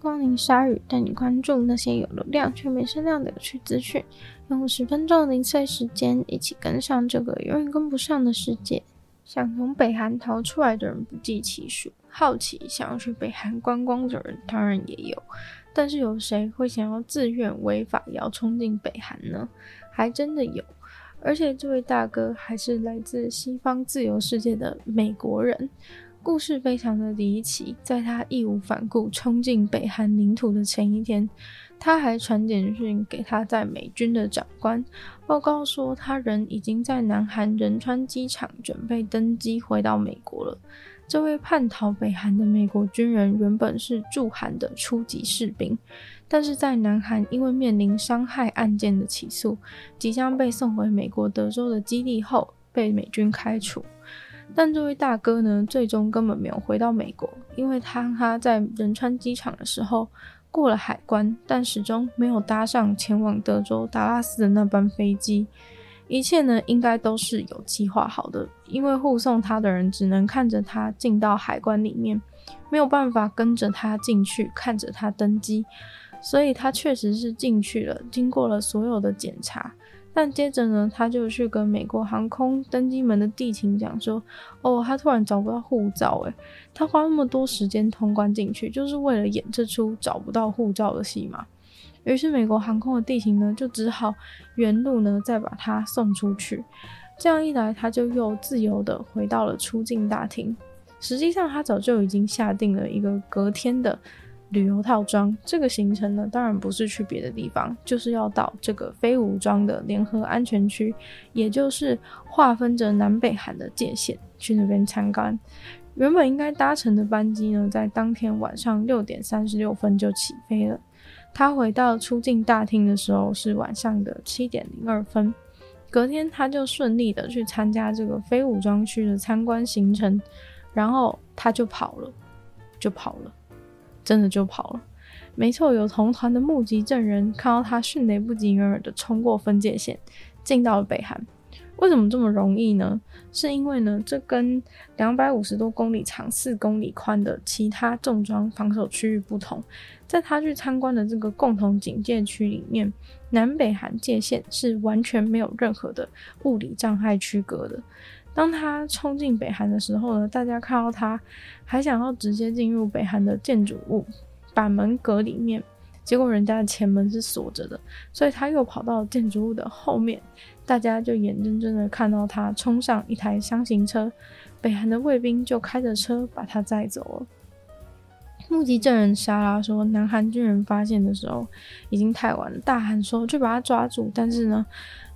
光临鲨鱼，带你关注那些有流量却没声量的有趣资讯。用十分钟的零碎时间，一起跟上这个永远跟不上的世界。想从北韩逃出来的人不计其数，好奇想要去北韩观光的人当然也有。但是有谁会想要自愿违法要冲进北韩呢？还真的有，而且这位大哥还是来自西方自由世界的美国人。故事非常的离奇，在他义无反顾冲进北韩领土的前一天，他还传简讯给他在美军的长官，报告说他人已经在南韩仁川机场准备登机回到美国了。这位叛逃北韩的美国军人原本是驻韩的初级士兵，但是在南韩因为面临伤害案件的起诉，即将被送回美国德州的基地后，被美军开除。但这位大哥呢，最终根本没有回到美国，因为他他在仁川机场的时候过了海关，但始终没有搭上前往德州达拉斯的那班飞机。一切呢，应该都是有计划好的，因为护送他的人只能看着他进到海关里面，没有办法跟着他进去看着他登机，所以他确实是进去了，经过了所有的检查。但接着呢，他就去跟美国航空登机门的地勤讲说：“哦，他突然找不到护照，诶，他花那么多时间通关进去，就是为了演这出找不到护照的戏嘛。”于是美国航空的地勤呢，就只好原路呢再把他送出去。这样一来，他就又自由的回到了出境大厅。实际上，他早就已经下定了一个隔天的。旅游套装，这个行程呢，当然不是去别的地方，就是要到这个非武装的联合安全区，也就是划分着南北韩的界限，去那边参观。原本应该搭乘的班机呢，在当天晚上六点三十六分就起飞了。他回到出境大厅的时候是晚上的七点零二分，隔天他就顺利的去参加这个非武装区的参观行程，然后他就跑了，就跑了。真的就跑了，没错，有同团的目击证人看到他迅雷不及掩耳的冲过分界线，进到了北韩。为什么这么容易呢？是因为呢，这跟两百五十多公里长、四公里宽的其他重装防守区域不同，在他去参观的这个共同警戒区里面，南北韩界限是完全没有任何的物理障碍区隔的。当他冲进北韩的时候呢，大家看到他还想要直接进入北韩的建筑物，把门隔里面，结果人家的前门是锁着的，所以他又跑到建筑物的后面，大家就眼睁睁的看到他冲上一台箱型车，北韩的卫兵就开着车把他载走了。目击证人莎拉说，南韩军人发现的时候已经太晚了，大喊说去把他抓住，但是呢，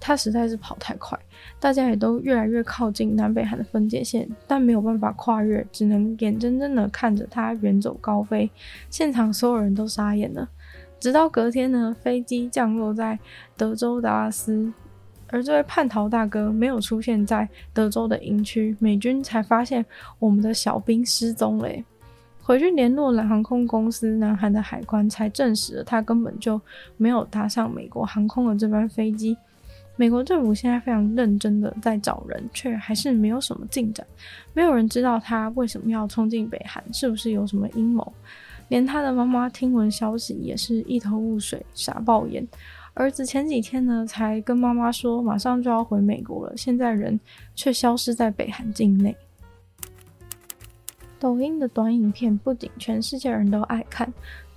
他实在是跑太快。大家也都越来越靠近南北韩的分界线，但没有办法跨越，只能眼睁睁的看着他远走高飞。现场所有人都傻眼了。直到隔天呢，飞机降落在德州达拉斯，而这位叛逃大哥没有出现在德州的营区，美军才发现我们的小兵失踪了。回去联络了航空公司，南韩的海关才证实了他根本就没有搭上美国航空的这班飞机。美国政府现在非常认真的在找人，却还是没有什么进展。没有人知道他为什么要冲进北韩，是不是有什么阴谋？连他的妈妈听闻消息也是一头雾水，傻爆眼。儿子前几天呢，才跟妈妈说马上就要回美国了，现在人却消失在北韩境内。抖音的短影片不仅全世界人都爱看，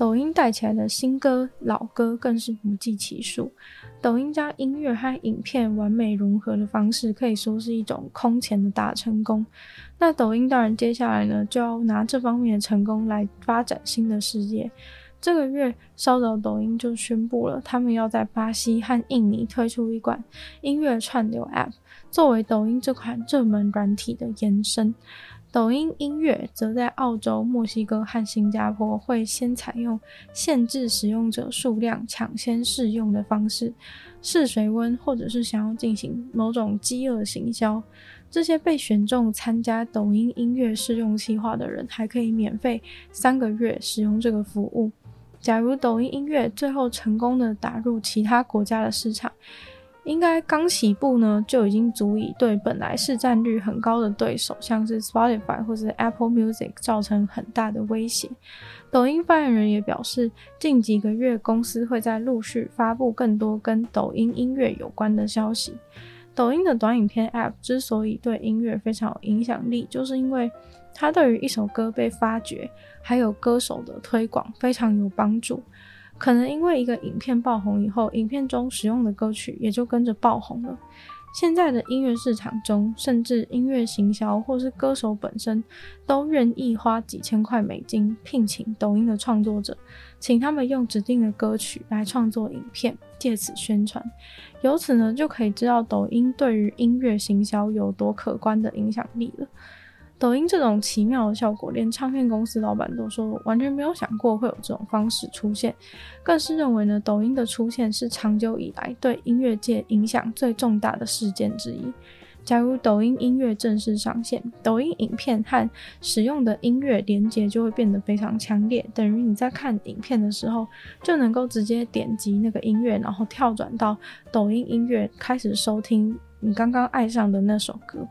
抖音带起来的新歌、老歌更是不计其数。抖音将音乐和影片完美融合的方式，可以说是一种空前的大成功。那抖音当然接下来呢，就要拿这方面的成功来发展新的事业。这个月稍早，抖音就宣布了，他们要在巴西和印尼推出一款音乐串流 App，作为抖音这款热门软体的延伸。抖音音乐则在澳洲、墨西哥和新加坡会先采用限制使用者数量、抢先试用的方式试水温，或者是想要进行某种饥饿行销。这些被选中参加抖音音乐试用计划的人，还可以免费三个月使用这个服务。假如抖音音乐最后成功的打入其他国家的市场，应该刚起步呢，就已经足以对本来市占率很高的对手，像是 Spotify 或是 Apple Music 造成很大的威胁。抖音发言人也表示，近几个月公司会在陆续发布更多跟抖音音乐有关的消息。抖音的短影片 App 之所以对音乐非常有影响力，就是因为它对于一首歌被发掘，还有歌手的推广非常有帮助。可能因为一个影片爆红以后，影片中使用的歌曲也就跟着爆红了。现在的音乐市场中，甚至音乐行销或是歌手本身都愿意花几千块美金聘请抖音的创作者，请他们用指定的歌曲来创作影片，借此宣传。由此呢，就可以知道抖音对于音乐行销有多可观的影响力了。抖音这种奇妙的效果，连唱片公司老板都说完全没有想过会有这种方式出现，更是认为呢，抖音的出现是长久以来对音乐界影响最重大的事件之一。假如抖音音乐正式上线，抖音影片和使用的音乐连接就会变得非常强烈，等于你在看影片的时候就能够直接点击那个音乐，然后跳转到抖音音乐开始收听你刚刚爱上的那首歌。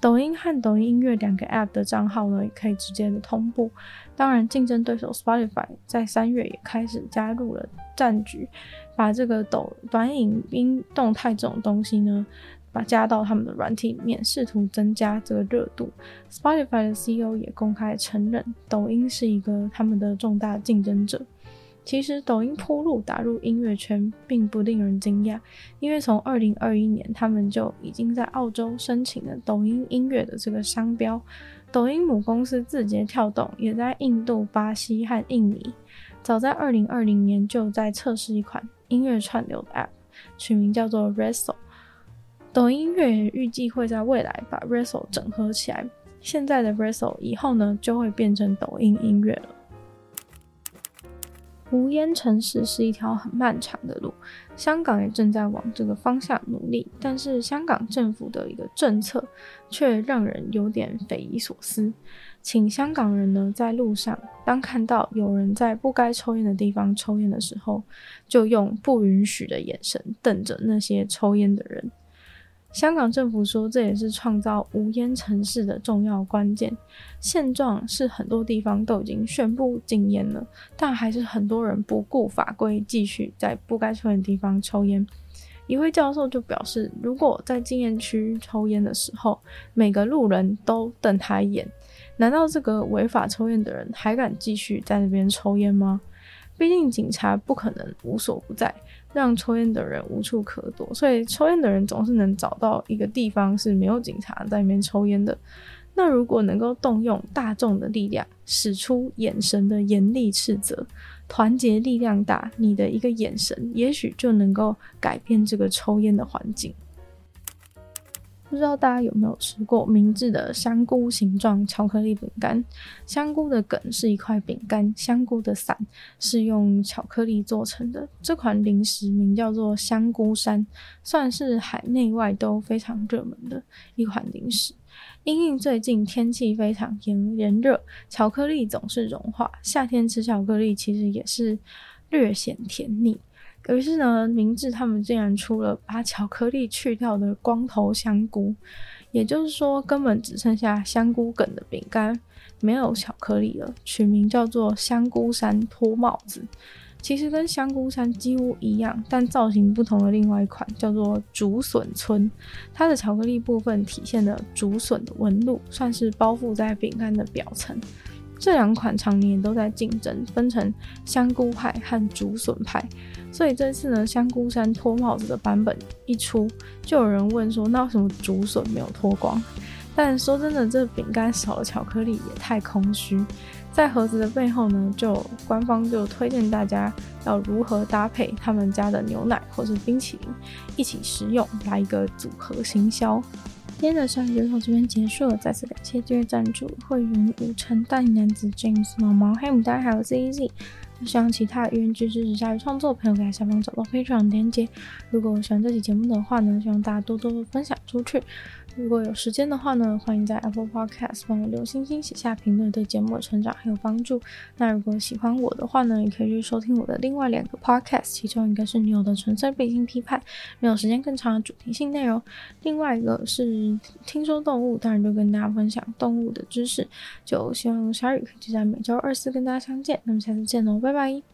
抖音和抖音音乐两个 App 的账号呢，也可以直接的同步。当然，竞争对手 Spotify 在三月也开始加入了战局，把这个抖短影音动态这种东西呢，把加到他们的软体里面，试图增加这个热度。Spotify 的 CEO 也公开承认，抖音是一个他们的重大竞争者。其实，抖音铺路打入音乐圈并不令人惊讶，因为从二零二一年，他们就已经在澳洲申请了抖音音乐的这个商标。抖音母公司字节跳动也在印度、巴西和印尼，早在二零二零年就在测试一款音乐串流的 App，取名叫做 Resso。抖音音乐也预计会在未来把 Resso 整合起来。现在的 Resso 以后呢，就会变成抖音音乐了。无烟城市是一条很漫长的路，香港也正在往这个方向努力，但是香港政府的一个政策却让人有点匪夷所思，请香港人呢在路上，当看到有人在不该抽烟的地方抽烟的时候，就用不允许的眼神瞪着那些抽烟的人。香港政府说，这也是创造无烟城市的重要关键。现状是很多地方都已经宣布禁烟了，但还是很多人不顾法规，继续在不该抽烟的地方抽烟。一位教授就表示，如果在禁烟区抽烟的时候，每个路人都瞪他一眼，难道这个违法抽烟的人还敢继续在那边抽烟吗？毕竟警察不可能无所不在。让抽烟的人无处可躲，所以抽烟的人总是能找到一个地方是没有警察在里面抽烟的。那如果能够动用大众的力量，使出眼神的严厉斥责，团结力量大，你的一个眼神也许就能够改变这个抽烟的环境。不知道大家有没有吃过明治的香菇形状巧克力饼干？香菇的梗是一块饼干，香菇的伞是用巧克力做成的。这款零食名叫做香菇山，算是海内外都非常热门的一款零食。因应最近天气非常炎炎热，巧克力总是融化，夏天吃巧克力其实也是略显甜腻。于是呢，明治他们竟然出了把巧克力去掉的光头香菇，也就是说，根本只剩下香菇梗的饼干，没有巧克力了，取名叫做香菇山脱帽子。其实跟香菇山几乎一样，但造型不同的另外一款叫做竹笋村，它的巧克力部分体现了竹笋的纹路，算是包覆在饼干的表层。这两款常年都在竞争，分成香菇派和竹笋派。所以这次呢，香菇山脱帽子的版本一出，就有人问说，那为什么竹笋没有脱光？但说真的，这饼干少了巧克力也太空虚。在盒子的背后呢，就官方就推荐大家要如何搭配他们家的牛奶或是冰淇淋一起食用，来一个组合行销。今天的鲨鱼就到这边结束了，再次感谢这位赞助会员五成大男子 James 毛毛黑牡丹还有 ZZ。希望其他愿意支持鲨鱼创作的朋友可以在下方找到 Patreon 连接。如果喜欢这期节目的话呢，希望大家多多分享出去。如果有时间的话呢，欢迎在 Apple Podcast 帮我留星星、写下评论，对节目的成长很有帮助。那如果喜欢我的话呢，也可以去收听我的另外两个 Podcast，其中一个是女友的纯粹背景批判，没有时间更长的主题性内容；另外一个是听说动物，当然就跟大家分享动物的知识。就希望小雨可以在每周二四跟大家相见。那么下次见喽，拜拜。